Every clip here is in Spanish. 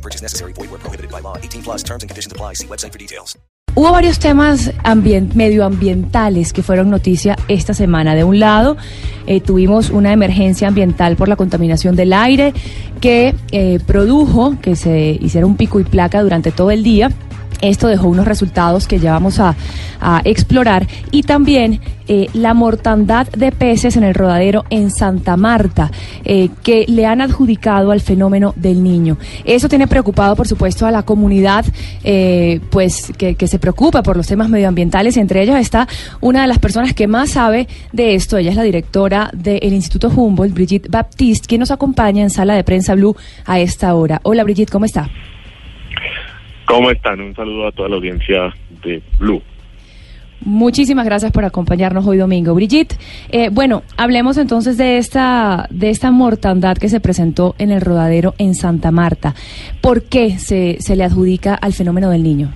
No purchase necessary. Void where prohibited by law. 18 plus terms and conditions apply. See website for details. Hubo varios temas ambien- medioambientales que fueron noticia esta semana. De un lado, eh, tuvimos una emergencia ambiental por la contaminación del aire que eh, produjo que se hiciera un pico y placa durante todo el día. Esto dejó unos resultados que ya vamos a, explorar y también eh, la mortandad de peces en el rodadero en Santa Marta, eh, que le han adjudicado al fenómeno del niño. Eso tiene preocupado, por supuesto, a la comunidad, eh, pues que, se preocupa por los temas medioambientales. Entre ellos está una de las personas que más sabe de esto. Ella es la directora del Instituto Humboldt, Brigitte Baptiste, quien nos acompaña en Sala de Prensa Blue a esta hora. Hola, Brigitte, ¿cómo está? ¿Cómo están? Un saludo a toda la audiencia de Blue. Muchísimas gracias por acompañarnos hoy domingo. Brigitte, eh, bueno, hablemos entonces de esta, de esta mortandad que se presentó en el rodadero en Santa Marta. ¿Por qué se, se le adjudica al fenómeno del niño?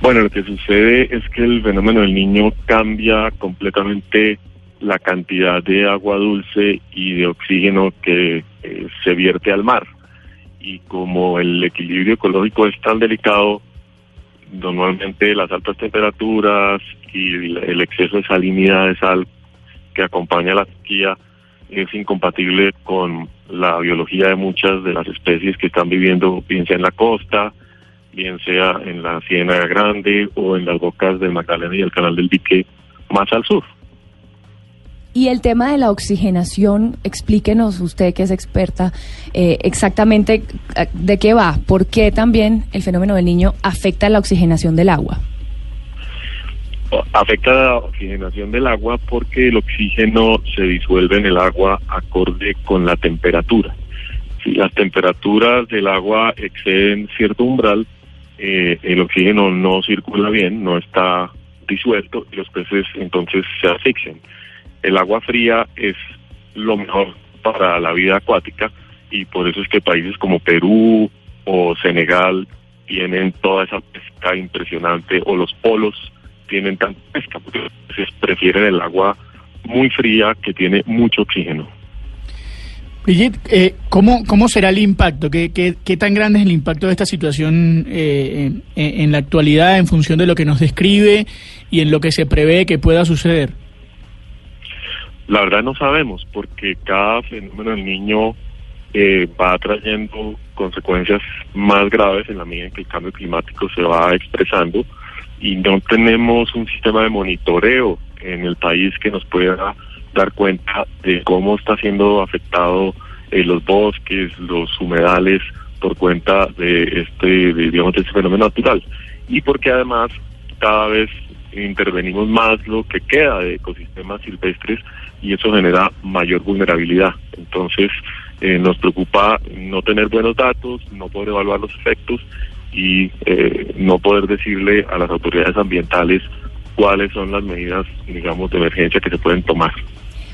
Bueno, lo que sucede es que el fenómeno del niño cambia completamente la cantidad de agua dulce y de oxígeno que eh, se vierte al mar. Y como el equilibrio ecológico es tan delicado, normalmente las altas temperaturas y el exceso de salinidad de sal que acompaña la sequía es incompatible con la biología de muchas de las especies que están viviendo, bien sea en la costa, bien sea en la Ciénaga Grande o en las bocas del Magdalena y el Canal del Dique más al sur. Y el tema de la oxigenación, explíquenos usted que es experta eh, exactamente eh, de qué va, por qué también el fenómeno del niño afecta la oxigenación del agua. Afecta la oxigenación del agua porque el oxígeno se disuelve en el agua acorde con la temperatura. Si las temperaturas del agua exceden cierto umbral, eh, el oxígeno no circula bien, no está disuelto y los peces entonces se asfixian. El agua fría es lo mejor para la vida acuática y por eso es que países como Perú o Senegal tienen toda esa pesca impresionante o los polos tienen tanta pesca porque prefieren el agua muy fría que tiene mucho oxígeno. Brigitte, eh, ¿cómo, ¿cómo será el impacto? ¿Qué, qué, qué tan grande es el impacto de esta situación eh, en, en la actualidad en función de lo que nos describe y en lo que se prevé que pueda suceder? La verdad no sabemos porque cada fenómeno del niño eh, va trayendo consecuencias más graves en la medida en que el cambio climático se va expresando y no tenemos un sistema de monitoreo en el país que nos pueda dar cuenta de cómo está siendo afectado eh, los bosques, los humedales por cuenta de este, de, digamos, de este fenómeno natural. Y porque además cada vez intervenimos más lo que queda de ecosistemas silvestres y eso genera mayor vulnerabilidad. Entonces, eh, nos preocupa no tener buenos datos, no poder evaluar los efectos y eh, no poder decirle a las autoridades ambientales cuáles son las medidas, digamos, de emergencia que se pueden tomar.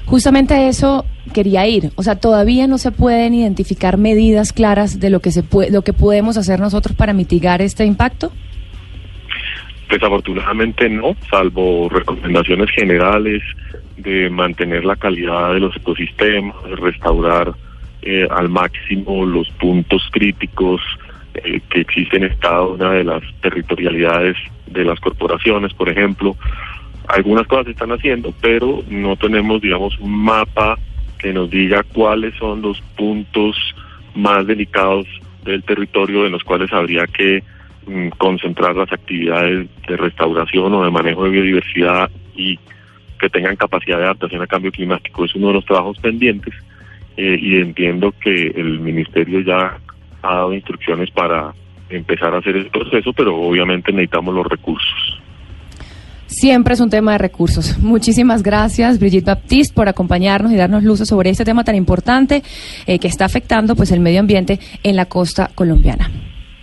Justamente a eso quería ir. O sea, todavía no se pueden identificar medidas claras de lo que se puede, lo que podemos hacer nosotros para mitigar este impacto. Desafortunadamente no, salvo recomendaciones generales de mantener la calidad de los ecosistemas, restaurar eh, al máximo los puntos críticos eh, que existen en cada una de las territorialidades de las corporaciones, por ejemplo. Algunas cosas se están haciendo, pero no tenemos, digamos, un mapa que nos diga cuáles son los puntos más delicados del territorio en los cuales habría que concentrar las actividades de restauración o de manejo de biodiversidad y que tengan capacidad de adaptación al cambio climático. Es uno de los trabajos pendientes eh, y entiendo que el ministerio ya ha dado instrucciones para empezar a hacer ese proceso, pero obviamente necesitamos los recursos. Siempre es un tema de recursos. Muchísimas gracias, Brigitte Baptiste, por acompañarnos y darnos luces sobre este tema tan importante eh, que está afectando pues el medio ambiente en la costa colombiana.